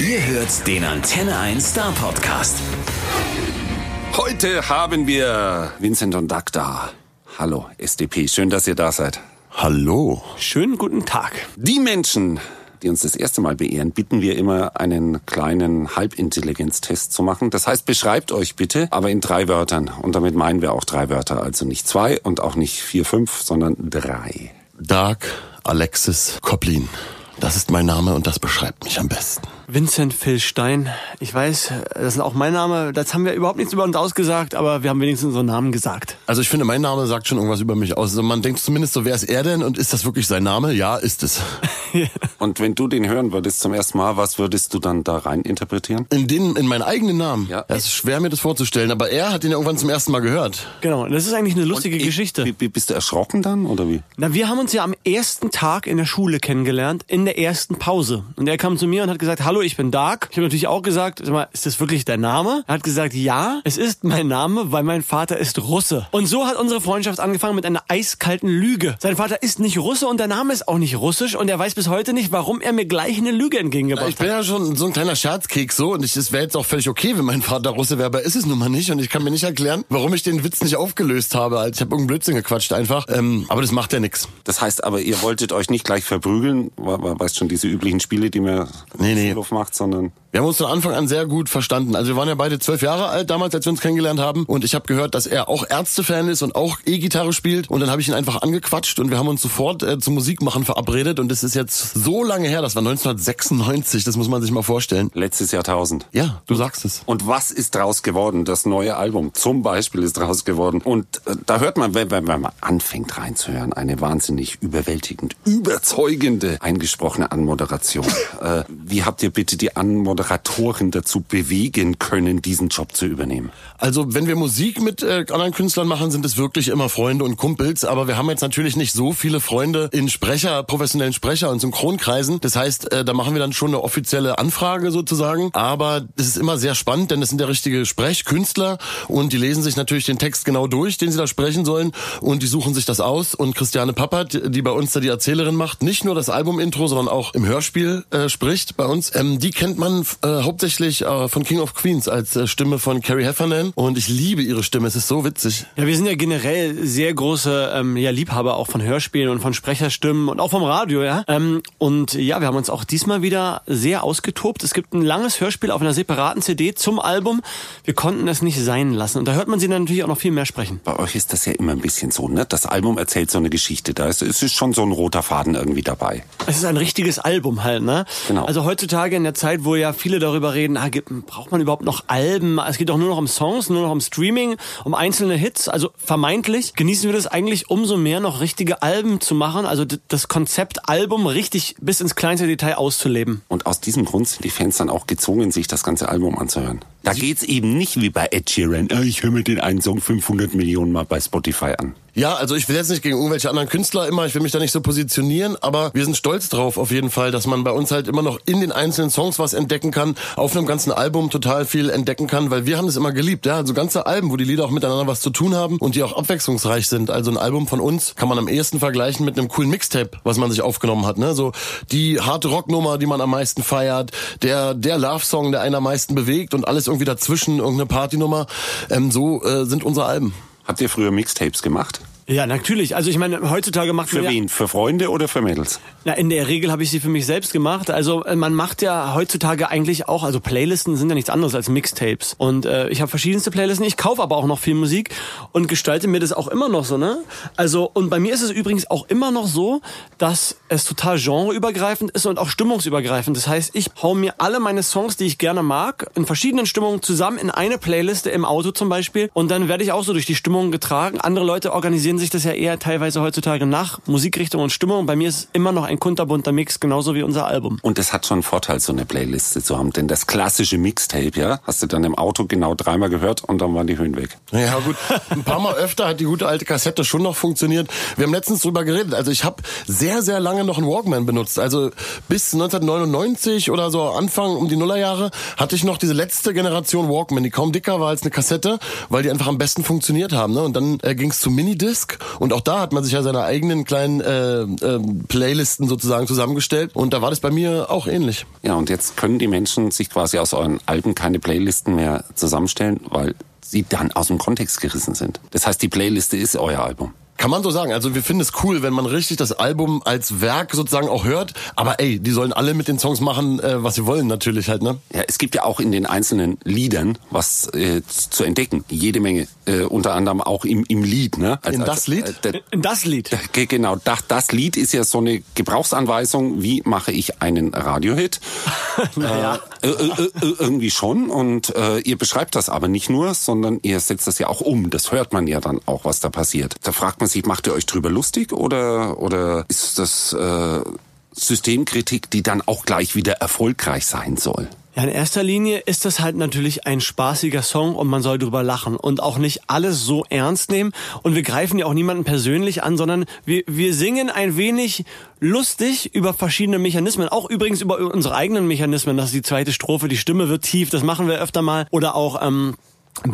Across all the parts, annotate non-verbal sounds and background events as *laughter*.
Ihr hört den Antenne 1 Star Podcast. Heute haben wir Vincent und Doug da. Hallo, SDP. Schön, dass ihr da seid. Hallo. Schönen guten Tag. Die Menschen, die uns das erste Mal beehren, bitten wir immer, einen kleinen Halbintelligenztest zu machen. Das heißt, beschreibt euch bitte, aber in drei Wörtern. Und damit meinen wir auch drei Wörter. Also nicht zwei und auch nicht vier, fünf, sondern drei. Dark Alexis Koplin. Das ist mein Name und das beschreibt mich am besten. Vincent Phil Stein. Ich weiß, das ist auch mein Name. Das haben wir überhaupt nichts über uns ausgesagt, aber wir haben wenigstens unseren Namen gesagt. Also ich finde, mein Name sagt schon irgendwas über mich aus. Also man denkt zumindest so, wer ist er denn und ist das wirklich sein Name? Ja, ist es. *laughs* Und wenn du den hören würdest zum ersten Mal, was würdest du dann da rein interpretieren? In den, in meinen eigenen Namen. Ja. Es ist schwer, mir das vorzustellen, aber er hat ihn ja irgendwann zum ersten Mal gehört. Genau, das ist eigentlich eine lustige Und ich- Geschichte. Bist du erschrocken dann oder wie? Na, wir haben uns ja am ersten Tag in der Schule kennengelernt, in der ersten Pause. Und er kam zu mir und hat gesagt, hallo, ich bin Dark. Ich habe natürlich auch gesagt, sag mal, ist das wirklich dein Name? Er hat gesagt, ja, es ist mein Name, weil mein Vater ist Russe. Und so hat unsere Freundschaft angefangen mit einer eiskalten Lüge. Sein Vater ist nicht Russe und der Name ist auch nicht russisch und er weiß bis heute nicht, warum er mir gleich eine Lüge entgegengebracht Ich bin ja schon so ein kleiner Scherzkeks so und ich- es wäre jetzt auch völlig okay, wenn mein Vater Russe wäre, aber ist es nun mal nicht und ich kann mir nicht erklären, warum ich den Witz nicht aufgelöst habe. Also ich habe irgendeinen Blödsinn gequatscht einfach, ähm, aber das macht ja nix. Das heißt aber, ihr wolltet euch nicht gleich verprügeln, we- we- weißt schon, diese üblichen Spiele, die man Nee, nee. Macht, sondern Wir haben uns von Anfang an sehr gut verstanden. Also wir waren ja beide zwölf Jahre alt damals, als wir uns kennengelernt haben. Und ich habe gehört, dass er auch Ärztefan ist und auch E-Gitarre spielt. Und dann habe ich ihn einfach angequatscht und wir haben uns sofort äh, zum Musikmachen verabredet. Und das ist jetzt so lange her, das war 1996, das muss man sich mal vorstellen. letztes Jahrtausend. Ja, du sagst es. Und was ist draus geworden? Das neue Album zum Beispiel ist draus geworden. Und äh, da hört man, wenn, wenn wenn man anfängt reinzuhören, eine wahnsinnig überwältigend, überzeugende, eingesprochene Anmoderation. *laughs* äh, wie habt ihr bitte die Anmoderatoren dazu bewegen können, diesen Job zu übernehmen? Also wenn wir Musik mit äh, anderen Künstlern machen, sind es wirklich immer Freunde und Kumpels. Aber wir haben jetzt natürlich nicht so viele Freunde in Sprecher, professionellen Sprecher und Synchronkreisen. Das heißt, äh, da machen wir dann schon eine offizielle Anfrage sozusagen. Aber es ist immer sehr spannend, denn das sind ja richtige Sprechkünstler und die lesen sich natürlich den Text genau durch, den sie da sprechen sollen und die suchen sich das aus. Und Christiane Pappert, die bei uns da die Erzählerin macht, nicht nur das Album-Intro, sondern auch im Hörspiel äh, spricht bei uns, ähm, die kennt man äh, hauptsächlich äh, von King of Queens als äh, Stimme von Carrie Heffernan und ich liebe ihre Stimme, es ist so witzig. Ja, wir sind ja generell sehr große ähm, ja, Liebhaber auch von Hörspielen und von Sprecherstimmen und auch vom Radio, ja. Ähm, und ja, wir haben uns auch diesmal wieder sehr ausgetobt. Es gibt ein langes Hörspiel auf einer separaten CD zum Album. Wir konnten es nicht sein lassen. Und da hört man sie dann natürlich auch noch viel mehr sprechen. Bei euch ist das ja immer ein bisschen so, ne? Das Album erzählt so eine Geschichte. Da ist, es ist schon so ein roter Faden irgendwie dabei. Es ist ein richtiges Album halt, ne? Genau. Also heutzutage in der Zeit, wo ja viele darüber reden, ah, gibt, braucht man überhaupt noch Alben? Es geht doch nur noch um Songs, nur noch um Streaming, um einzelne Hits. Also vermeintlich genießen wir das eigentlich umso mehr noch richtige Alben zu machen. Also das Konzept Album richtig bis ins kleinste Detail auszuleben. Und aus diesem Grund sind die Fans dann auch gezwungen, sich das ganze Album anzuhören. Da geht's eben nicht wie bei Ed Sheeran. "Ah, Ich höre mir den einen Song 500 Millionen Mal bei Spotify an. Ja, also ich will jetzt nicht gegen irgendwelche anderen Künstler immer, ich will mich da nicht so positionieren, aber wir sind stolz drauf auf jeden Fall, dass man bei uns halt immer noch in den einzelnen Songs was entdecken kann, auf einem ganzen Album total viel entdecken kann, weil wir haben das immer geliebt, ja, also ganze Alben, wo die Lieder auch miteinander was zu tun haben und die auch abwechslungsreich sind. Also ein Album von uns kann man am ehesten vergleichen mit einem coolen Mixtape, was man sich aufgenommen hat, ne? So die harte Rocknummer, die man am meisten feiert, der der Love Song, der einen am meisten bewegt und alles irgendwie dazwischen irgendeine Partynummer. Ähm, so äh, sind unsere Alben. Habt ihr früher Mixtapes gemacht? Ja, natürlich. Also ich meine, heutzutage macht Für man ja, wen? Für Freunde oder für Mädels? Na, in der Regel habe ich sie für mich selbst gemacht. Also äh, man macht ja heutzutage eigentlich auch, also Playlisten sind ja nichts anderes als Mixtapes. Und äh, ich habe verschiedenste Playlisten. Ich kaufe aber auch noch viel Musik und gestalte mir das auch immer noch so, ne? Also und bei mir ist es übrigens auch immer noch so, dass es total genreübergreifend ist und auch stimmungsübergreifend. Das heißt, ich hau mir alle meine Songs, die ich gerne mag, in verschiedenen Stimmungen zusammen in eine Playliste im Auto zum Beispiel. Und dann werde ich auch so durch die Stimmung getragen. Andere Leute organisieren sich das ja eher teilweise heutzutage nach Musikrichtung und Stimmung. Bei mir ist es immer noch ein kunterbunter Mix, genauso wie unser Album. Und es hat schon einen Vorteil, so eine Playliste zu haben. Denn das klassische Mixtape, ja, hast du dann im Auto genau dreimal gehört und dann waren die Höhen weg. Ja gut, ein paar Mal öfter hat die gute alte Kassette schon noch funktioniert. Wir haben letztens drüber geredet. Also ich habe sehr, sehr lange noch einen Walkman benutzt. Also bis 1999 oder so Anfang um die Nullerjahre hatte ich noch diese letzte Generation Walkman, die kaum dicker war als eine Kassette, weil die einfach am besten funktioniert haben. Ne? Und dann äh, ging es zu Minidisc Rock. Und auch da hat man sich ja seine eigenen kleinen äh, äh, Playlisten sozusagen zusammengestellt. Und da war das bei mir auch ähnlich. Ja, und jetzt können die Menschen sich quasi aus euren Alben keine Playlisten mehr zusammenstellen, weil sie dann aus dem Kontext gerissen sind. Das heißt, die Playliste ist euer Album. Kann man so sagen. Also wir finden es cool, wenn man richtig das Album als Werk sozusagen auch hört. Aber ey, die sollen alle mit den Songs machen, äh, was sie wollen natürlich halt, ne? Ja, es gibt ja auch in den einzelnen Liedern was äh, zu entdecken. Jede Menge. Äh, unter anderem auch im, im Lied, ne? Als, in das Lied? Äh, der, In das Lied. Ge- Genau, das, das Lied ist ja so eine Gebrauchsanweisung, wie mache ich einen Radiohit. *laughs* naja. Äh, äh, äh, irgendwie schon. Und äh, ihr beschreibt das aber nicht nur, sondern ihr setzt das ja auch um. Das hört man ja dann auch, was da passiert. Da fragt man sich, macht ihr euch drüber lustig oder, oder ist das äh, Systemkritik, die dann auch gleich wieder erfolgreich sein soll? Ja, in erster Linie ist das halt natürlich ein spaßiger Song und man soll drüber lachen und auch nicht alles so ernst nehmen. Und wir greifen ja auch niemanden persönlich an, sondern wir, wir singen ein wenig lustig über verschiedene Mechanismen. Auch übrigens über unsere eigenen Mechanismen. Das ist die zweite Strophe, die Stimme wird tief, das machen wir öfter mal. Oder auch ähm,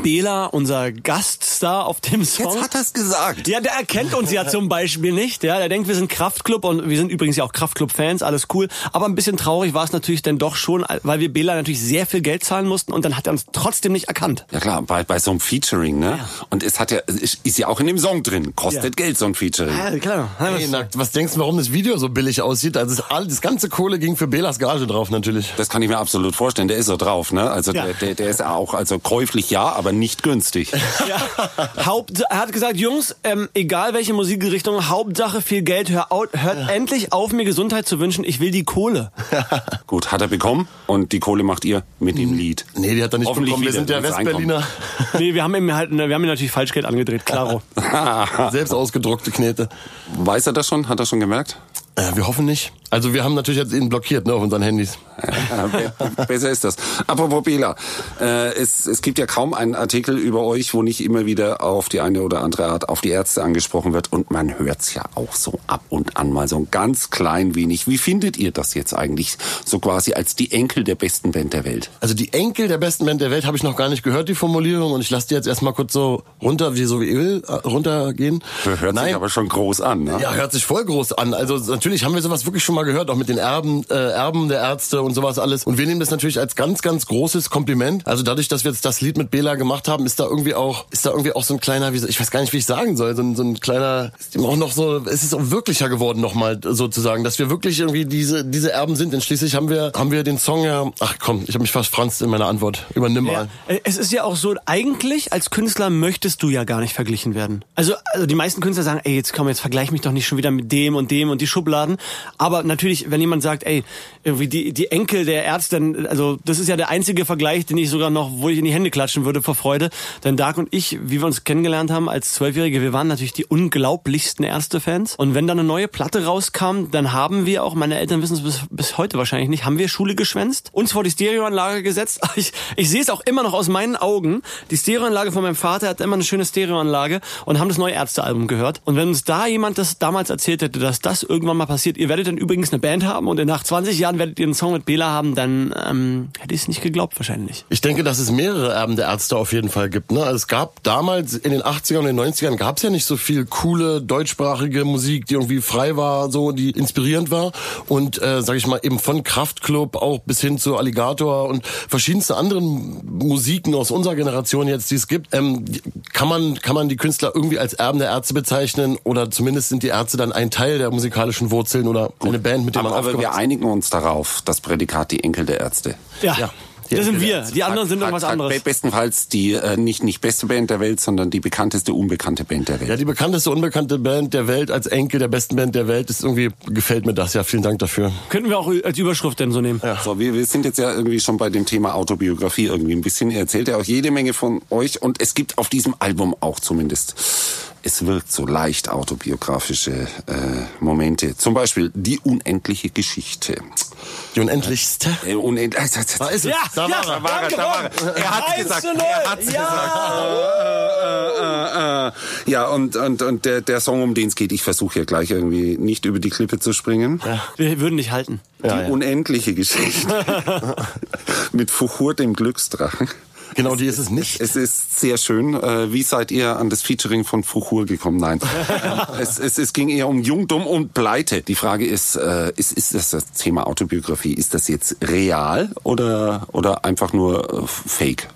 Bela, unser Gaststar auf dem Song. Jetzt hat er's gesagt. Ja, der erkennt uns ja zum Beispiel nicht. Ja, der denkt, wir sind Kraftclub und wir sind übrigens ja auch Kraftclub-Fans, alles cool. Aber ein bisschen traurig war es natürlich dann doch schon, weil wir Bela natürlich sehr viel Geld zahlen mussten und dann hat er uns trotzdem nicht erkannt. Ja klar, bei, bei so einem Featuring, ne? Und es hat ja, ist, ja auch in dem Song drin. Kostet Ja. Geld, so ein Featuring. Ja, klar. Ey, na, was denkst du, warum das Video so billig aussieht? Also das, all, das ganze Kohle ging für Belas Gage drauf natürlich. Das kann ich mir absolut vorstellen. Der ist so drauf, ne? Also Ja. der, der, der ist auch also käuflich ja, aber nicht günstig. *laughs* Ja. Haupt, er hat gesagt, Jungs, ähm, egal welche Musikrichtung, Hauptsache viel Geld, hör hört endlich auf, mir Gesundheit zu wünschen, ich will die Kohle. *laughs* Gut, hat er bekommen und die Kohle macht ihr mit dem Lied. Nee, die hat er nicht bekommen. Wir sind ja Westberliner. *laughs* Nee, wir haben ihm halt, wir haben ihm natürlich Falschgeld angedreht, klaro. Selbst ausgedruckte Knete. Weiß er das schon? Hat er schon gemerkt? Äh, wir hoffen nicht. Also wir haben natürlich jetzt ihn blockiert ne, auf unseren Handys. *laughs* Besser ist das. Apropos Bela, äh, es, es gibt ja kaum einen Artikel über euch, wo nicht immer wieder auf die eine oder andere Art auf die Ärzte angesprochen wird und man hört's ja auch so ab und an mal so ein ganz klein wenig. Wie findet ihr das jetzt eigentlich so quasi als die Enkel der besten Band der Welt? Also die Enkel der besten Band der Welt habe ich noch gar nicht gehört, die Formulierung. Und ich lasse die jetzt erstmal kurz so runter, wie so wie ich will, äh, runtergehen. Hört sich aber schon groß an, ne? Ja, hört sich voll groß an. Also natürlich haben wir sowas wirklich schon mal gehört, auch mit den Erben, äh, Erben der Ärzte und sowas alles. Und wir nehmen das natürlich als ganz, ganz großes Kompliment. Also dadurch, dass wir jetzt das Lied mit Bela gemacht haben, ist da irgendwie auch, ist da irgendwie auch so ein kleiner, wie, ich weiß gar nicht, wie ich sagen soll, so ein, so ein kleiner, ist auch noch so, es ist auch wirklicher geworden nochmal sozusagen, dass wir wirklich irgendwie diese, diese Erben sind. Denn schließlich haben wir, haben wir den Song ja, ach komm, ich habe mich fast franzt in meiner Antwort. Übernimm Ja. mal. Äh, Es ist ja auch so, eigentlich als Künstler möchtest du ja gar nicht verglichen werden. Also, also die meisten Künstler sagen, ey, jetzt komm, jetzt vergleich mich doch nicht schon wieder mit dem und dem und die Schubladen. Aber natürlich, wenn jemand sagt, ey, irgendwie die, die Enkel der Ärzte, also das ist ja der einzige Vergleich, den ich sogar noch, wo ich in die Hände klatschen würde vor Freude. Denn Dark und ich, wie wir uns kennengelernt haben als Zwölfjährige, wir waren natürlich die unglaublichsten Ärzte-Fans. Und wenn dann eine neue Platte rauskam, dann haben wir auch, meine Eltern wissen es bis, bis heute wahrscheinlich nicht, haben wir Schule geschwänzt, uns vor die Stereoanlage gesetzt. *laughs* Ich, ich sehe es auch immer noch aus meinen Augen. Die Stereoanlage von meinem Vater hat immer eine schöne Stereoanlage und haben das neue Ärztealbum gehört. Und wenn uns da jemand das damals erzählt hätte, dass das irgendwann mal passiert, ihr werdet dann übrigens eine Band haben und nach 20 Jahren werdet ihr einen Song mit Bela haben, dann ähm, hätte ich es nicht geglaubt wahrscheinlich. Ich denke, dass es mehrere Erben der Ärzte auf jeden Fall gibt. Ne? Also es gab damals in den 80ern und den 90ern gab es ja nicht so viel coole deutschsprachige Musik, die irgendwie frei war, so die inspirierend war. Und äh, sag ich mal eben von Kraftklub auch bis hin zu Alligator und verschiedenste anderen Musiken aus unserer Generation jetzt, die es gibt, ähm, kann man kann man die Künstler irgendwie als Erben der Ärzte bezeichnen oder zumindest sind die Ärzte dann ein Teil der musikalischen Wurzeln oder eine Band, mit der man Aber, aber wir aufgewachsen einigen uns darauf, das Prädikat die Enkel der Ärzte. Ja, Ja, die das sind wir. Die anderen sind irgendwas anderes. be- Bestenfalls die äh, nicht nicht beste Band der Welt, sondern die bekannteste unbekannte Band der Welt. Ja, die bekannteste unbekannte Band der Welt als Enkel der besten Band der Welt ist irgendwie gefällt mir das. Ja, vielen Dank dafür. Könnten wir auch als Überschrift denn so nehmen. So, wir, wir sind jetzt ja irgendwie schon bei dem Thema Autobiografie irgendwie ein bisschen. Ihr erzählt ja auch jede Menge von euch und es gibt auf diesem Album auch zumindest. Es wirkt so leicht autobiografische äh, Momente. Zum Beispiel die unendliche Geschichte. Die unendlichste. Äh, unend Da ist es. Ja, da ja, war er. war er, da war er. Er hat's 1 gesagt, zu 0. er hat's ja. Äh, äh, ja, und, und, und der, der Song, um den es geht, ich versuche hier gleich irgendwie nicht über die Klippe zu springen. Wir würden nicht halten. Die Ja, ja. unendliche Geschichte. *laughs* Mit Fuchur, dem Glücksdrachen. Genau, die ist es nicht. Es ist sehr schön. Äh, Wie seid ihr an das Featuring von Fuchur gekommen? Nein. *laughs* es, es, es ging eher um Jungdom und Pleite. Die Frage ist, äh, ist, ist das das Thema Autobiografie, ist das jetzt real oder, oder einfach nur äh, fake?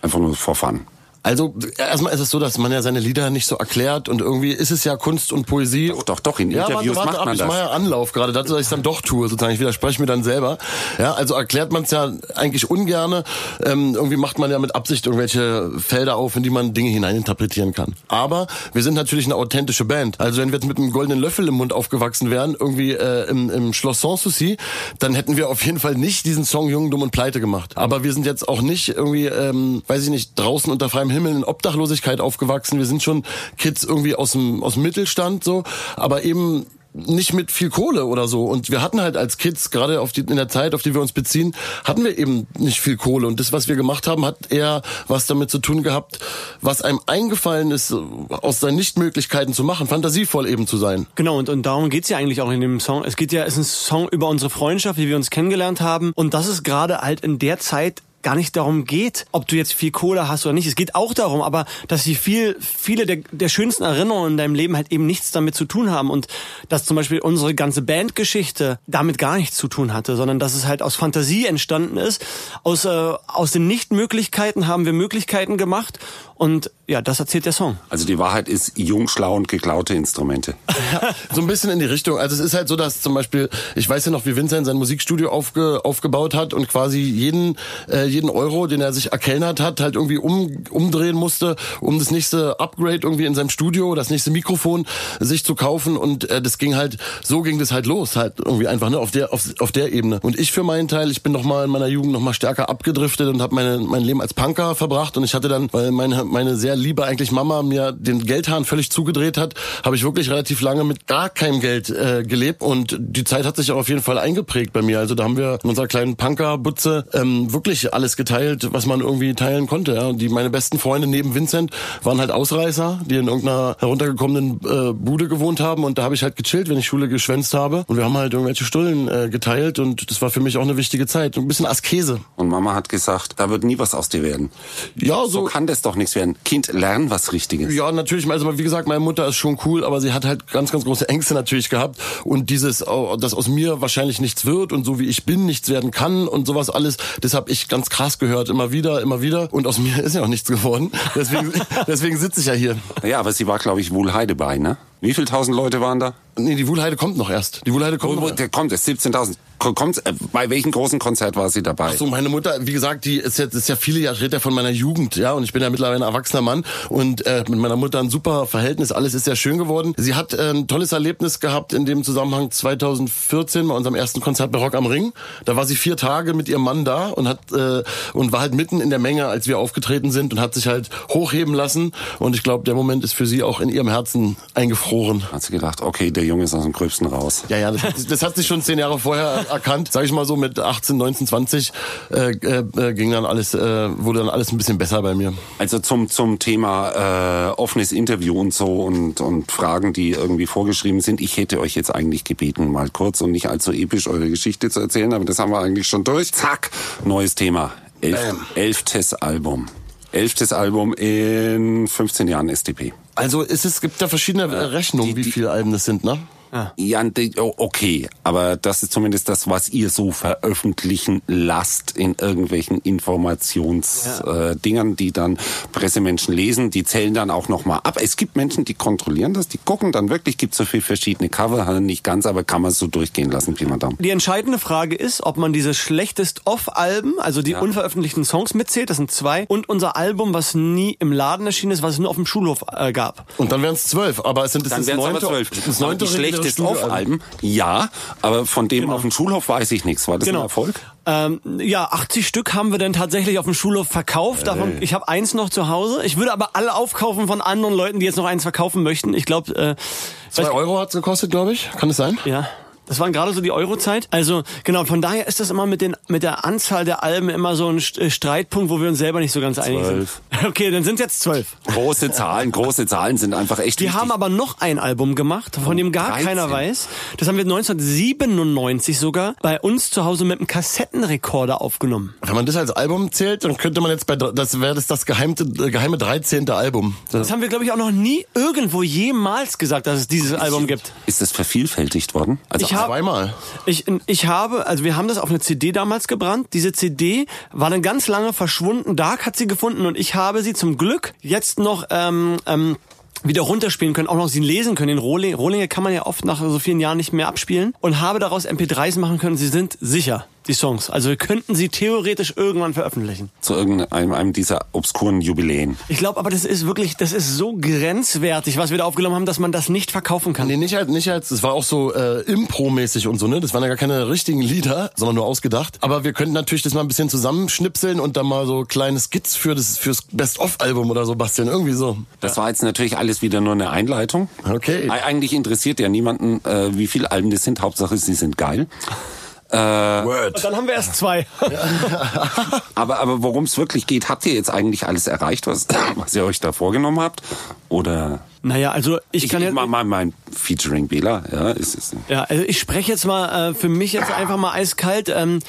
Einfach nur for fun? Also erstmal ist es so, dass man ja seine Lieder nicht so erklärt und irgendwie ist es ja Kunst und Poesie. Doch, doch, doch, in ja, Interviews warte, warte macht ab, man ich das. mache ja Anlauf gerade dazu, dass ich dann doch tue, sozusagen. Ich widerspreche mir dann selber. Ja, also erklärt man es ja eigentlich ungerne. Ähm, irgendwie macht man ja mit Absicht irgendwelche Felder auf, in die man Dinge hineininterpretieren kann. Aber wir sind natürlich eine authentische Band. Also wenn wir jetzt mit einem goldenen Löffel im Mund aufgewachsen wären, irgendwie äh, im, im Schloss Sanssouci, dann hätten wir auf jeden Fall nicht diesen Song Jung, Dumm und Pleite gemacht. Aber wir sind jetzt auch nicht irgendwie, ähm, weiß ich nicht, draußen unter freiem Himmel in Obdachlosigkeit aufgewachsen. Wir sind schon Kids irgendwie aus dem, aus dem Mittelstand so, aber eben nicht mit viel Kohle oder so. Und wir hatten halt als Kids, gerade auf die, in der Zeit, auf die wir uns beziehen, hatten wir eben nicht viel Kohle. Und das, was wir gemacht haben, hat eher was damit zu tun gehabt, was einem eingefallen ist, aus seinen Nichtmöglichkeiten zu machen, fantasievoll eben zu sein. Genau, und, und darum geht's ja eigentlich auch in dem Song. Es geht ja, es ist ein Song über unsere Freundschaft, wie wir uns kennengelernt haben. Und das ist gerade halt in der Zeit gar nicht darum geht, ob du jetzt viel Kohle hast oder nicht. Es geht auch darum, aber dass sie viel, viele der, der schönsten Erinnerungen in deinem Leben halt eben nichts damit zu tun haben und dass zum Beispiel unsere ganze Bandgeschichte damit gar nichts zu tun hatte, sondern dass es halt aus Fantasie entstanden ist. Aus, äh, aus den Nichtmöglichkeiten haben wir Möglichkeiten gemacht und ja, das erzählt der Song. Also die Wahrheit ist jung, schlau und geklaute Instrumente. *laughs* so ein bisschen in die Richtung. Also es ist halt so, dass zum Beispiel, ich weiß ja noch, wie Vincent sein Musikstudio aufge, aufgebaut hat und quasi jeden, äh, jeden Euro, den er sich erkellnert hat, halt irgendwie um, umdrehen musste, um das nächste Upgrade irgendwie in seinem Studio, das nächste Mikrofon sich zu kaufen und äh, das ging halt, so ging das halt los, halt irgendwie einfach ne, auf der auf, auf der Ebene. Und ich für meinen Teil, ich bin noch mal in meiner Jugend noch mal stärker abgedriftet und habe mein Leben als Punker verbracht und ich hatte dann, weil meine meine sehr liebe eigentlich Mama mir den Geldhahn völlig zugedreht hat, habe ich wirklich relativ lange mit gar keinem Geld äh, gelebt und die Zeit hat sich auch auf jeden Fall eingeprägt bei mir. Also da haben wir in unserer kleinen Punkerbutze ähm, wirklich alles geteilt, was man irgendwie teilen konnte. Ja. Und die meine besten Freunde neben Vincent waren halt Ausreißer, die in irgendeiner heruntergekommenen äh, Bude gewohnt haben und da habe ich halt gechillt, wenn ich Schule geschwänzt habe und wir haben halt irgendwelche Stullen äh, geteilt und das war für mich auch eine wichtige Zeit, ein bisschen Askese. Und Mama hat gesagt, da wird nie was aus dir werden. Ja, So so kann das doch nichts werden. Kind, lern was Richtiges. Ja, natürlich. Also wie gesagt, meine Mutter ist schon cool, aber sie hat halt ganz, ganz große Ängste natürlich gehabt. Und dieses, oh, dass aus mir wahrscheinlich nichts wird und so wie ich bin, nichts werden kann und sowas alles, das habe ich ganz krass gehört. Immer wieder, immer wieder. Und aus mir *laughs* ist ja auch nichts geworden. Deswegen, *laughs* deswegen sitze ich ja hier. Ja, aber sie war, glaube ich, Wohlheide bei, ne? Wie viel tausend Leute waren da? Nee, die Wuhlheide kommt noch erst. Die Wuhlheide kommt Wo, wo, noch. der kommt, es 17.000. Kommt, äh, bei welchem großen Konzert war sie dabei? Ach so, meine Mutter, wie gesagt, die ist jetzt ist ja viele Jahre redet ja von meiner Jugend, ja, und ich bin ja mittlerweile ein erwachsener Mann und äh, mit meiner Mutter ein super Verhältnis, alles ist sehr schön geworden. Sie hat äh, ein tolles Erlebnis gehabt in dem Zusammenhang 2014 bei unserem ersten Konzert bei Rock am Ring. Da war sie vier Tage mit ihrem Mann da und hat äh, und war halt mitten in der Menge, als wir aufgetreten sind und hat sich halt hochheben lassen und ich glaube, der Moment ist für sie auch in ihrem Herzen eingefroren. Hat sie gedacht, okay, der Junge ist aus dem Gröbsten raus. Ja, ja, das, das hat sich schon zehn Jahre vorher erkannt. Sag ich mal so, mit 18, 19, 20 äh, äh, ging dann alles, äh, wurde dann alles ein bisschen besser bei mir. Also zum, zum Thema äh, offenes Interview und so und, und Fragen, die irgendwie vorgeschrieben sind. Ich hätte euch jetzt eigentlich gebeten, mal kurz und nicht allzu episch eure Geschichte zu erzählen, aber das haben wir eigentlich schon durch. Zack, neues Thema. Elf, elftes Album. Elftes Album in 15 Jahren SDP. Also es, ist, es gibt da verschiedene äh, Rechnungen, wie viele Alben das sind, ne? Ja, die- oh, okay, aber das ist zumindest das, was ihr so veröffentlichen lasst in irgendwelchen Informationsdingern, äh, Dingern, die dann Pressemenschen lesen. Die zählen dann auch nochmal ab. Es gibt Menschen, die kontrollieren das, die gucken dann wirklich, gibt so viel verschiedene Cover, nicht ganz, aber kann man es so durchgehen lassen, mal Daumen. Die entscheidende Frage ist, ob man diese schlechtest Off-Alben, also die unveröffentlichten Songs mitzählt, das sind zwei, und unser Album, was nie im Laden erschienen ist, was es nur auf dem Schulhof äh, gab. Und dann wären es zwölf, aber es sind das, Dann das wären es aber neunte, zwölf. das Aber neunte Studioalbum. Off-Alben, ja, aber von dem Genau. auf dem Schulhof weiß ich nichts. War das ein Erfolg? Ähm, ja, 80 Stück haben wir dann tatsächlich auf dem Schulhof verkauft. Davon, ich habe eins noch zu Hause. Ich würde aber alle aufkaufen von anderen Leuten, die jetzt noch eins verkaufen möchten. Ich glaube, äh, Zwei Euro hat's gekostet, glaube ich. Kann es sein? Ja. Das waren gerade so die Eurozeit. Also genau, von daher ist das immer mit den mit der Anzahl der Alben immer so ein äh, Streitpunkt, wo wir uns selber nicht so ganz einig sind. *laughs* Okay, dann sind es jetzt zwölf. Große Zahlen, große Zahlen sind einfach echt Wir wichtig. haben aber noch ein Album gemacht, von dem gar 13. keiner weiß. Das haben wir 1997 sogar bei uns zu Hause mit einem Kassettenrekorder aufgenommen. Wenn man das als Album zählt, dann könnte man jetzt bei, das wäre das das geheime, äh, geheime 13. Album. Das, Das haben wir, glaube ich, auch noch nie irgendwo jemals gesagt, dass es dieses Album gibt. Ist das vervielfältigt worden? Also Ich hab- zweimal. Ich, ich habe, also wir haben das auf eine CD damals gebrannt. Diese CD war dann ganz lange verschwunden. Dark hat sie gefunden und ich habe sie zum Glück jetzt noch ähm, ähm, wieder runterspielen können, auch noch sie lesen können. Den Rohling, Rohlinge kann man ja oft nach so vielen Jahren nicht mehr abspielen und habe daraus MP3s machen können. Sie sind sicher, die Songs. Also wir könnten sie theoretisch irgendwann veröffentlichen. zu irgendeinem einem dieser obskuren Jubiläen. Ich glaube aber, das ist wirklich, das ist so grenzwertig, was wir da aufgenommen haben, dass man das nicht verkaufen kann. Nee, nicht als, nicht als, es war auch so äh, Impro-mäßig und so, ne? Das waren ja gar keine richtigen Lieder, sondern nur ausgedacht. Aber wir könnten natürlich das mal ein bisschen zusammenschnipseln und dann mal so kleine Skits für das fürs Best-of-Album oder so basteln, irgendwie so. Das war jetzt natürlich alles wieder nur eine Einleitung. Okay. Eig- Eigentlich interessiert ja niemanden, äh, wie viele Alben das sind. Hauptsache, sie sind geil. Word. Dann haben wir erst zwei. *laughs* Aber, aber worum es wirklich geht, habt ihr jetzt eigentlich alles erreicht, was, was ihr euch da vorgenommen habt? Oder naja, also ich, ich, kann ich ja... mal, mal mein Featuring Bela, ja, ist es. Ja, also ich spreche jetzt mal äh, für mich jetzt einfach mal eiskalt. Ähm,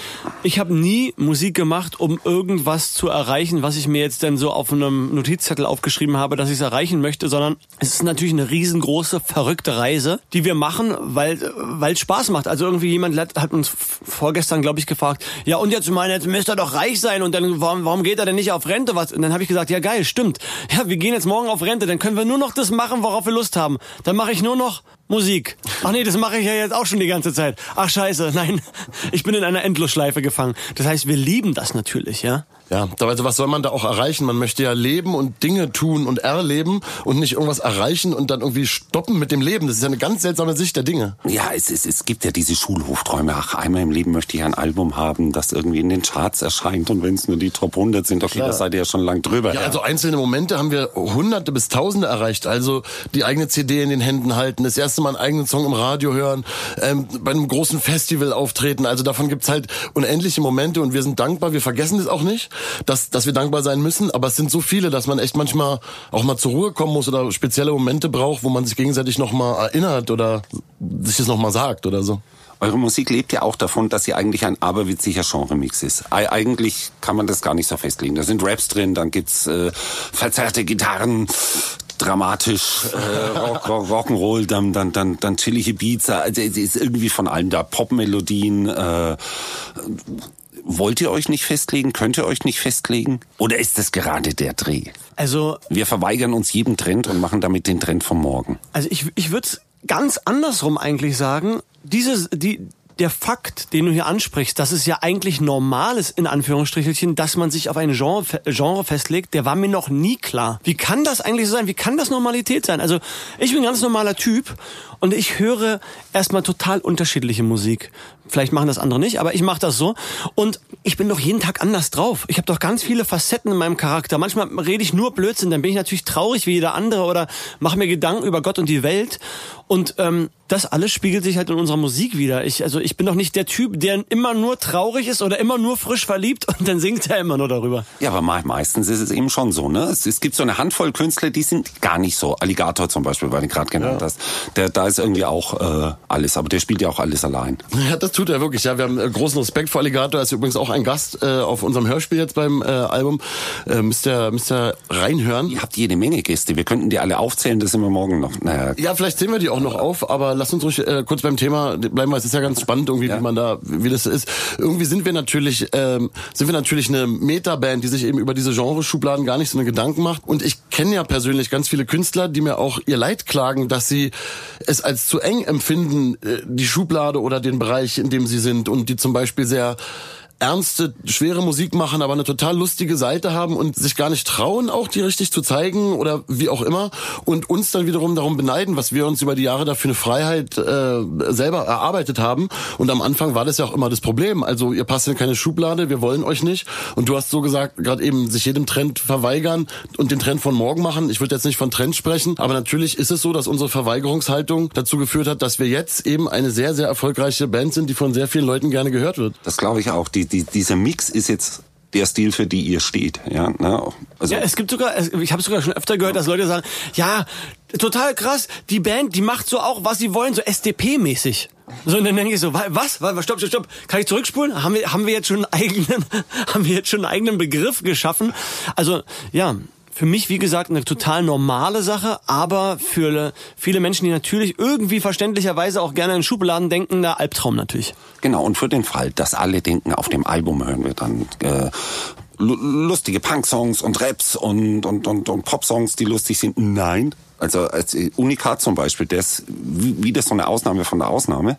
ich habe nie Musik gemacht, um irgendwas zu erreichen, was ich mir jetzt dann so auf einem Notizzettel aufgeschrieben habe, dass ich es erreichen möchte, sondern es ist natürlich eine riesengroße, verrückte Reise, die wir machen, weil weil Spaß macht. Also irgendwie jemand hat uns vorgestern, glaube ich, gefragt, ja und jetzt meine, jetzt müsste er doch reich sein und dann warum, warum geht er denn nicht auf Rente? Was? Und dann habe ich gesagt, ja geil, stimmt. Ja, wir gehen jetzt morgen auf Rente, dann können wir nur noch das machen, worauf wir Lust haben. Dann mache ich nur noch Musik. Ach nee, das mache ich ja jetzt auch schon die ganze Zeit. Ach scheiße, nein, ich bin in einer Endlosschleife gefangen. Das heißt, wir lieben das natürlich, ja. Ja, dabei, also was soll man da auch erreichen? Man möchte ja leben und Dinge tun und erleben und nicht irgendwas erreichen und dann irgendwie stoppen mit dem Leben. Das ist ja eine ganz seltsame Sicht der Dinge. Ja, es, es, es gibt ja diese Schulhofträume. Ach, einmal im Leben möchte ich ein Album haben, das irgendwie in den Charts erscheint. Und wenn es nur die Top 100 sind, okay, da seid ihr ja schon lang drüber. Ja, also einzelne Momente haben wir hunderte bis tausende erreicht. Also die eigene CD in den Händen halten, das erste Mal einen eigenen Song im Radio hören, ähm, bei einem großen Festival auftreten. Also davon gibt's halt unendliche Momente und wir sind dankbar. Wir vergessen das auch nicht, dass, dass wir dankbar sein müssen. Aber es sind so viele, dass man echt manchmal auch mal zur Ruhe kommen muss oder spezielle Momente braucht, wo man sich gegenseitig nochmal erinnert oder sich das nochmal sagt oder so. Eure Musik lebt ja auch davon, dass sie eigentlich ein aberwitziger Genremix ist. Ei- Eigentlich kann man das gar nicht so festlegen. Da sind Raps drin, dann gibt's äh, verzerrte Gitarren, dramatisch, äh, Rock, Rock, Rock'n'Roll, dann, dann, dann, dann chillige Beats. Also es ist irgendwie von allem da. Popmelodien. Äh, wollt ihr euch nicht festlegen? Könnt ihr euch nicht festlegen? Oder ist das gerade der Dreh? Also Wir verweigern uns jedem Trend und machen damit den Trend vom Morgen. Also ich, ich würde es ganz andersrum eigentlich sagen. Dieses, die, der Fakt, den du hier ansprichst, dass es ja eigentlich normal ist, in Anführungsstrichelchen, dass man sich auf ein Genre, Genre festlegt, der war mir noch nie klar. Wie kann das eigentlich so sein? Wie kann das Normalität sein? Also ich bin ein ganz normaler Typ und ich höre erstmal total unterschiedliche Musik. Vielleicht machen das andere nicht, aber ich mache das so. Und ich bin doch jeden Tag anders drauf. Ich habe doch ganz viele Facetten in meinem Charakter. Manchmal rede ich nur Blödsinn, dann bin ich natürlich traurig wie jeder andere oder mache mir Gedanken über Gott und die Welt. Und ähm, das alles spiegelt sich halt in unserer Musik wieder. Ich, also ich bin doch nicht der Typ, der immer nur traurig ist oder immer nur frisch verliebt und dann singt er immer nur darüber. Ja, aber me- meistens ist es eben schon so, ne? Es, es gibt so eine Handvoll Künstler, die sind gar nicht so. Alligator zum Beispiel, weil du gerade genannt hast. Der, da ist irgendwie auch äh, alles, aber der spielt ja auch alles allein. Ja, das tut er wirklich. Ja, wir haben äh, großen Respekt vor Alligator. Er ist übrigens auch ein Gast äh, auf unserem Hörspiel jetzt beim äh, Album. Äh, müsst, ihr, müsst ihr reinhören. Ihr habt jede Menge Gäste. Wir könnten die alle aufzählen, das sind wir morgen noch. Naja, Ja, vielleicht sehen wir die auch noch auf, aber lass uns ruhig äh, kurz beim Thema bleiben, weil es ist ja ganz spannend irgendwie, wie man da, wie das ist. Irgendwie sind wir natürlich, ähm, sind wir natürlich eine Metaband, die sich eben über diese Genreschubladen gar nicht so eine Gedanken macht. Und ich kenne ja persönlich ganz viele Künstler, die mir auch ihr Leid klagen, dass sie es als zu eng empfinden, äh, die Schublade oder den Bereich, in dem sie sind und die zum Beispiel sehr ernste, schwere Musik machen, aber eine total lustige Seite haben und sich gar nicht trauen, auch die richtig zu zeigen oder wie auch immer und uns dann wiederum darum beneiden, was wir uns über die Jahre dafür eine Freiheit äh, selber erarbeitet haben. Und am Anfang war das ja auch immer das Problem. Also ihr passt in keine Schublade, wir wollen euch nicht. Und du hast so gesagt, gerade eben sich jedem Trend verweigern und den Trend von morgen machen. Ich würde jetzt nicht von Trend sprechen, aber natürlich ist es so, dass unsere Verweigerungshaltung dazu geführt hat, dass wir jetzt eben eine sehr, sehr erfolgreiche Band sind, die von sehr vielen Leuten gerne gehört wird. Das glaube ich auch. Die, die, dieser Mix ist jetzt der Stil, für die ihr steht. Ja, ne? also ja es gibt sogar, ich habe sogar schon öfter gehört, dass Leute sagen, ja, total krass, die Band, die macht so auch, was sie wollen, so SDP-mäßig. So, und dann denke ich so, was? was? Stopp, stopp, stopp. Kann ich zurückspulen? Haben wir, haben wir jetzt schon einen eigenen, *laughs* haben wir jetzt schon einen eigenen Begriff geschaffen? Also, ja, für mich, wie gesagt, eine total normale Sache, aber für viele Menschen, die natürlich irgendwie verständlicherweise auch gerne in Schubladen denken, der Albtraum natürlich. Genau, und für den Fall, dass alle denken, auf dem Album hören wir dann äh, lustige Punk-Songs und Raps und, und, und, und Pop-Songs, die lustig sind. Nein. Also als Unikat zum Beispiel, der ist wieder so eine Ausnahme von der Ausnahme.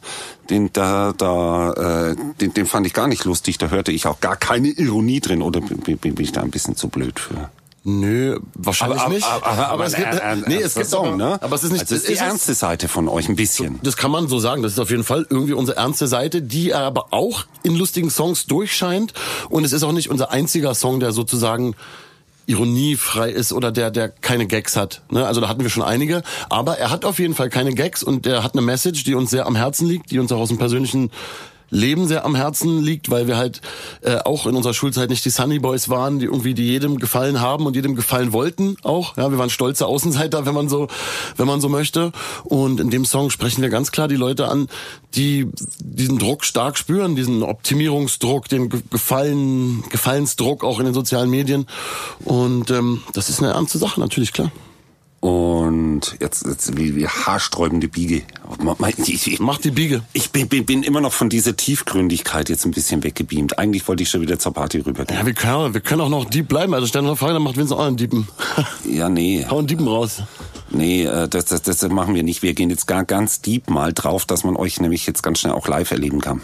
Den, da, da, äh, den, den fand ich gar nicht lustig. Da hörte ich auch gar keine Ironie drin. Oder bin, bin ich da ein bisschen zu blöd für? Nö, wahrscheinlich aber, nicht. Aber, aber, aber es gibt, äh, nee, es gibt Song, ne? Aber es ist nicht also ist die ernste Seite von euch ein bisschen. Das kann man so sagen. Das ist auf jeden Fall irgendwie unsere ernste Seite, die aber auch in lustigen Songs durchscheint. Und es ist auch nicht unser einziger Song, der sozusagen ironiefrei ist oder der der keine Gags hat. Ne? Also da hatten wir schon einige, aber er hat auf jeden Fall keine Gags und er hat eine Message, die uns sehr am Herzen liegt, die uns auch aus dem persönlichen Leben sehr am Herzen liegt, weil wir halt äh, auch in unserer Schulzeit nicht die Sunny Boys waren, die irgendwie die jedem gefallen haben und jedem gefallen wollten auch. Ja, wir waren stolze Außenseiter, wenn man so, wenn man so möchte. Und in dem Song sprechen wir ganz klar die Leute an, die diesen Druck stark spüren, diesen Optimierungsdruck, den Gefallen, Gefallensdruck auch in den sozialen Medien. Und ähm, das ist eine ernste Sache, natürlich klar. Und jetzt, jetzt wie, wie haarsträubende Biege. Ich, ich, Mach die Biege. Ich bin, bin, bin immer noch von dieser Tiefgründigkeit jetzt ein bisschen weggebeamt. Eigentlich wollte ich schon wieder zur Party rübergehen. Ja, wir können, wir können auch noch Dieb bleiben. Also stell dir eine Frage, dann macht Vincent auch einen Diepen. Ja, nee. *laughs* Hau einen Diepen raus. Nee, äh, das, das, das machen wir nicht. Wir gehen jetzt gar ganz deep mal drauf, dass man euch nämlich jetzt ganz schnell auch live erleben kann.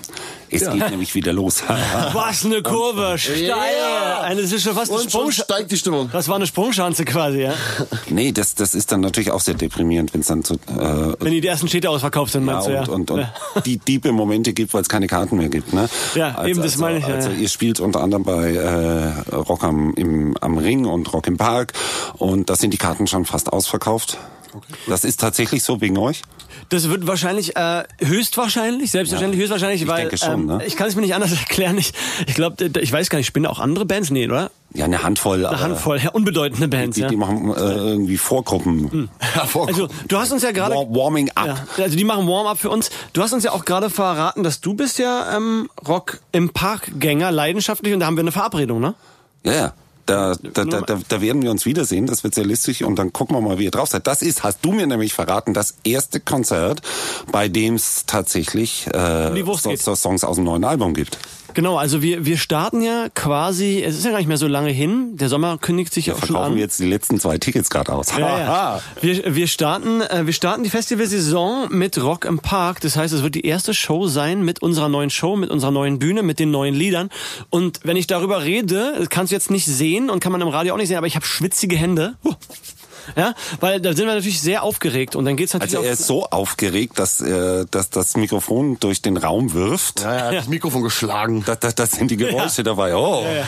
Es ja. geht nämlich wieder los. *laughs* Was eine Kurve, steil. Ja. Eine ist schon fast eine Sprung steigt die Stimmung. Das war eine Sprungschanze quasi, ja. *laughs* Nee, das, das ist dann natürlich auch sehr deprimierend, wenn es dann so. Äh, wenn die ersten Städte ausverkauft sind, meinst ja, du, ja. Und, und, und *laughs* die diebe Momente gibt, weil es keine Karten mehr gibt. Ne? Ja, also, eben das also, meine ich. Ja, also ihr spielt unter anderem bei äh, Rock am, im, am Ring und Rock im Park und da sind die Karten schon fast ausverkauft. Okay. Das ist tatsächlich so wegen euch? Das wird wahrscheinlich äh, höchstwahrscheinlich, selbstverständlich ja. höchstwahrscheinlich, ich weil denke schon, ähm, ne? ich kann es mir nicht anders *laughs* erklären. Ich, ich glaube, ich weiß gar nicht, spielen da auch andere Bands? Nee, oder? Ja, eine Handvoll. Eine Handvoll, ja, unbedeutende Bands. Die, ja. die machen äh, irgendwie Vorgruppen. Hm. *laughs* Ja, Vorgruppen. Also du hast uns ja gerade Warming up. Ja, also die machen Warm up für uns. Du hast uns ja auch gerade verraten, dass du bist ja ähm, Rock im Parkgänger leidenschaftlich und da haben wir eine Verabredung, ne? Ja, ja. Da, da, da, da, da werden wir uns wiedersehen, das wird sehr lustig und dann gucken wir mal, wie ihr drauf seid. Das ist, hast du mir nämlich verraten, das erste Konzert, bei dem es tatsächlich äh, so, so Songs aus dem neuen Album gibt. Genau, also wir, wir starten ja quasi, es ist ja gar nicht mehr so lange hin, der Sommer kündigt sich ja, auch schon an. wir jetzt die letzten zwei Tickets gerade aus. Ja, ja. *laughs* Wir, wir, starten, äh, wir starten die Festivalsaison mit Rock im Park, das heißt, es wird die erste Show sein mit unserer neuen Show, mit unserer neuen Bühne, mit den neuen Liedern und wenn ich darüber rede, kannst du jetzt nicht sehen und kann man im Radio auch nicht sehen, aber ich habe schwitzige Hände. Huh. Ja, weil da sind wir natürlich sehr aufgeregt und dann geht's natürlich Also er ist so aufgeregt, dass äh, dass das Mikrofon durch den Raum wirft. Ja, er hat ja. das Mikrofon geschlagen. Das, das, das sind die *laughs* Geräusche ja. dabei. Oh. Ja,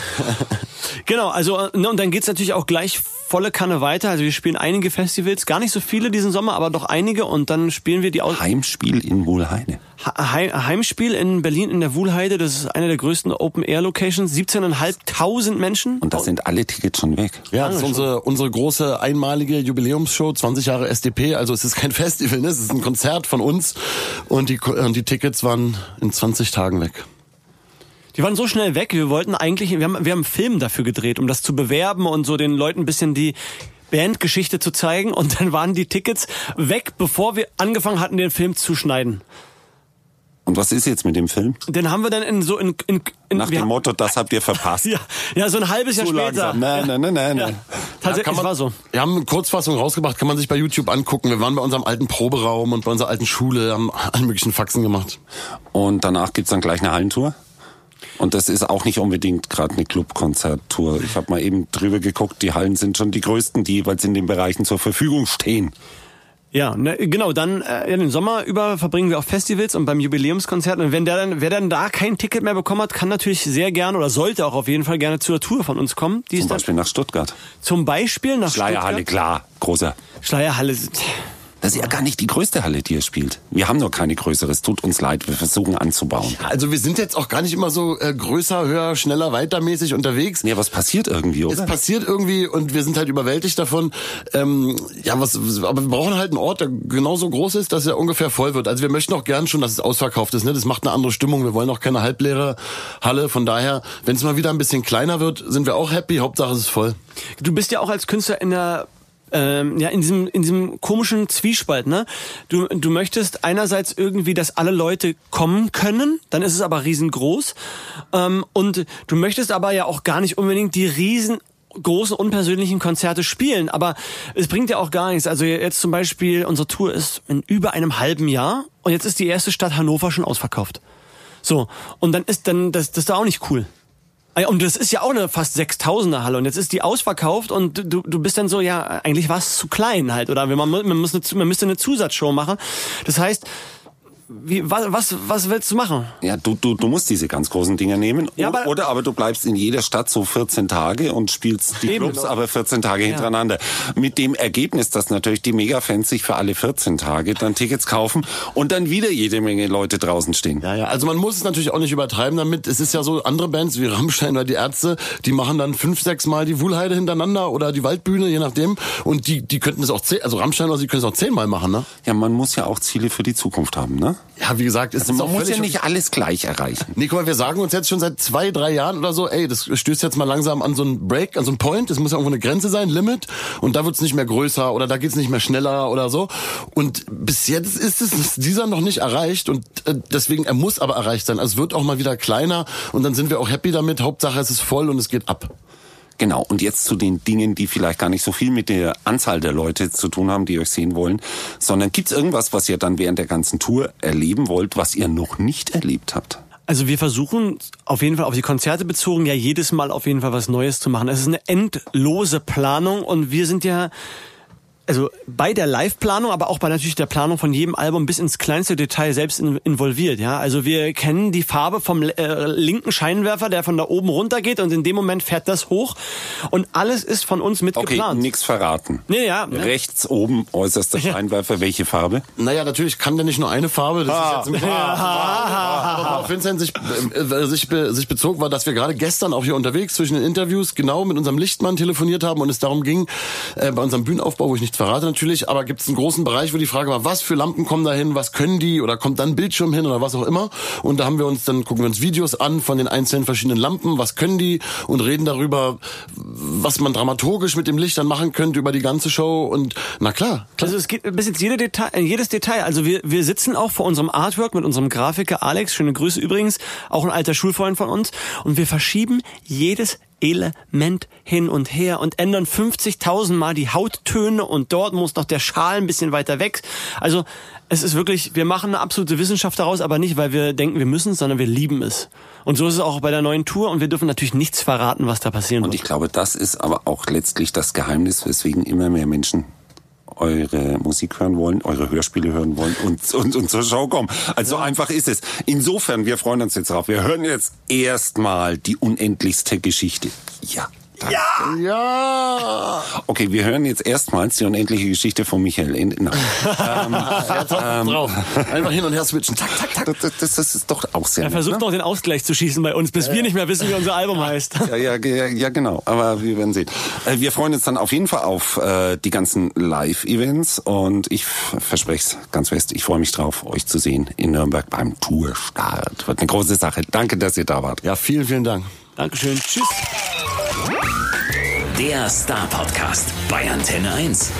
*laughs* genau, also ne, und dann geht's natürlich auch gleich volle Kanne weiter. Also wir spielen einige Festivals, gar nicht so viele diesen Sommer, aber doch einige und dann spielen wir die aus Heimspiel in Wohlheide. Heimspiel in Berlin in der Wuhlheide, das ist eine der größten Open-Air-Locations, 17.500 Menschen. Und da sind alle Tickets schon weg. Ja, das ist unsere, unsere große einmalige Jubiläumsshow, 20 Jahre SDP, also es ist kein *laughs* Festival, ne? es ist ein Konzert von uns und die, und die Tickets waren in 20 Tagen weg. Die waren so schnell weg, wir wollten eigentlich, wir haben, wir haben einen Film dafür gedreht, um das zu bewerben und so den Leuten ein bisschen die Bandgeschichte zu zeigen und dann waren die Tickets weg, bevor wir angefangen hatten, den Film zu schneiden. Und was ist jetzt mit dem Film? Den haben wir dann in so in, in, in nach dem Motto, das habt ihr verpasst. *laughs* ja, ja, so ein halbes Jahr Zu später. Langsam. Nein, nein, nein, nein. Ja, tatsächlich ja, man, war so. Wir haben eine Kurzfassung rausgebracht, kann man sich bei YouTube angucken. Wir waren bei unserem alten Proberaum und bei unserer alten Schule, haben allen möglichen Faxen gemacht. Und danach gibt's dann gleich eine Hallentour? Und das ist auch nicht unbedingt gerade eine Clubkonzerttour. Ich habe mal eben drüber geguckt, die Hallen sind schon die größten, die jeweils in den Bereichen zur Verfügung stehen. Ja, ne, genau, dann äh, den Sommer über verbringen wir auf Festivals und beim Jubiläumskonzert. Und wenn der dann, wer dann da kein Ticket mehr bekommen hat, kann natürlich sehr gerne oder sollte auch auf jeden Fall gerne zur Tour von uns kommen. Die zum Beispiel nach Stuttgart. Zum Beispiel nach Schleierhalle, Stuttgart. klar, großer. Schleierhalle. Das ist ja gar nicht die größte Halle, die ihr spielt. Wir haben noch keine größere. Es tut uns leid. Wir versuchen anzubauen. Also wir sind jetzt auch gar nicht immer so äh, größer, höher, schneller, weitermäßig unterwegs. Nee, was passiert irgendwie, oder? Es passiert irgendwie und wir sind halt überwältigt davon. Ähm, ja, was, aber wir brauchen halt einen Ort, der genauso groß ist, dass er ungefähr voll wird. Also wir möchten auch gern schon, dass es ausverkauft ist. Ne? Das macht eine andere Stimmung. Wir wollen auch keine halbleere Halle. Von daher, wenn es mal wieder ein bisschen kleiner wird, sind wir auch happy. Hauptsache es ist voll. Du bist ja auch als Künstler in der ähm, ja in diesem in diesem komischen Zwiespalt, ne? Du du möchtest einerseits irgendwie, dass alle Leute kommen können, dann ist es aber riesengroß ähm, und du möchtest aber ja auch gar nicht unbedingt die riesen großen unpersönlichen Konzerte spielen, aber es bringt ja auch gar nichts. Also jetzt zum Beispiel unsere Tour ist in über einem halben Jahr und jetzt ist die erste Stadt Hannover schon ausverkauft. So und dann ist dann das das ist doch auch nicht cool. Ah und das ist ja auch eine fast 6000er Halle und jetzt ist die ausverkauft und du, du bist dann so, ja, eigentlich war es zu klein halt oder man, man, muss eine, man müsste eine Zusatzshow machen. Das heißt, wie, was, was, was willst du machen? Ja, du, du, du musst diese ganz großen Dinger nehmen. Ja, aber, oder aber du bleibst in jeder Stadt so 14 Tage und spielst die eben. Clubs aber 14 Tage ja. hintereinander. Mit dem Ergebnis, dass natürlich die Megafans sich für alle 14 Tage dann Tickets kaufen und dann wieder jede Menge Leute draußen stehen. Ja, ja, also man muss es natürlich auch nicht übertreiben damit. Es ist ja so, andere Bands wie *laughs* Rammstein oder die Ärzte, die machen dann fünf, sechs Mal die Wuhlheide hintereinander oder die Waldbühne, je nachdem. Und die, die könnten es auch zehn, also Rammstein oder sie können es auch zehnmal machen, ne? Ja, man muss ja auch Ziele für die Zukunft haben, ne? Ja, wie gesagt, ist also man muss ja nicht alles gleich erreichen. Nee, guck mal, wir sagen uns jetzt schon seit zwei, drei Jahren oder so, ey, das stößt jetzt mal langsam an so einen Break, an so einen Point. Es muss ja irgendwo eine Grenze sein, Limit. Und da wird's nicht mehr größer oder da geht's nicht mehr schneller oder so. Und bis jetzt ist es dieser noch nicht erreicht und äh, deswegen, er muss aber erreicht sein. Also es wird auch mal wieder kleiner und dann sind wir auch happy damit. Hauptsache es ist voll und es geht ab. Genau, und jetzt zu den Dingen, die vielleicht gar nicht so viel mit der Anzahl der Leute zu tun haben, die euch sehen wollen, sondern gibt's irgendwas, was ihr dann während der ganzen Tour erleben wollt, was ihr noch nicht erlebt habt? Also wir versuchen auf jeden Fall auf die Konzerte bezogen ja jedes Mal auf jeden Fall was Neues zu machen. Es ist eine endlose Planung und wir sind ja also bei der Live-Planung, aber auch bei natürlich der Planung von jedem Album bis ins kleinste Detail selbst in, involviert. Ja, also wir kennen die Farbe vom äh, linken Scheinwerfer, der von da oben runter geht und in dem Moment fährt das hoch und alles ist von uns mit okay, geplant. nichts verraten. Nee, ja. Ne? Rechts oben äußerster *laughs* Scheinwerfer, welche Farbe? Naja, natürlich kann der nicht nur eine Farbe. Das ah. ist jetzt ein *laughs* ah. auf Vincent sich, äh, sich, sich bezog, war, dass wir gerade gestern auch hier unterwegs zwischen den Interviews genau mit unserem Lichtmann telefoniert haben und es darum ging, äh, bei unserem Bühnenaufbau, wo ich nicht nichts verrate natürlich, aber gibt es einen großen Bereich, wo die Frage war, was für Lampen kommen da hin, was können die oder kommt dann Bildschirm hin oder was auch immer. Und da haben wir uns dann, gucken wir uns Videos an von den einzelnen verschiedenen Lampen, was können die und reden darüber, was man dramaturgisch mit dem Licht dann machen könnte über die ganze Show und na klar. klar. Also es geht bis jetzt jede Detail, äh, jedes Detail. Also wir, wir sitzen auch vor unserem Artwork mit unserem Grafiker Alex, schöne Grüße übrigens, auch ein alter Schulfreund von uns und wir verschieben jedes Element hin und her und ändern 50.000 Mal die Hauttöne und dort muss noch der Schal ein bisschen weiter weg. Also es ist wirklich, wir machen eine absolute Wissenschaft daraus, aber nicht, weil wir denken, wir müssen es, sondern wir lieben es. Und so ist es auch bei der neuen Tour und wir dürfen natürlich nichts verraten, was da passieren wird. Und ich glaube, das ist aber auch letztlich das Geheimnis, weswegen immer mehr Menschen eure Musik hören wollen, eure Hörspiele hören wollen und, und, und zur Show kommen. Also ja. einfach ist es. Insofern, wir freuen uns jetzt drauf. Wir hören jetzt erstmal die unendlichste Geschichte. Ja. Ja! Ja! Okay, wir hören jetzt erstmals die unendliche Geschichte von Michael Ende. *laughs* ähm, *laughs* ähm, drauf. Einfach hin und her switchen. Zack, zack, zack. Das, das, das ist doch auch sehr Er versucht ne? noch den Ausgleich zu schießen bei uns, bis ja, wir nicht mehr wissen, wie unser Album heißt. Ja, ja, ja, ja, genau. Aber wir werden sehen. Äh, wir freuen uns dann auf jeden Fall auf äh, die ganzen Live-Events und ich verspreche es ganz fest, ich freue mich drauf, euch zu sehen in Nürnberg beim Tourstart. Wird eine große Sache. Danke, dass ihr da wart. Ja, vielen, vielen Dank. Dankeschön. Tschüss. Der Star Podcast bei Antenne 1.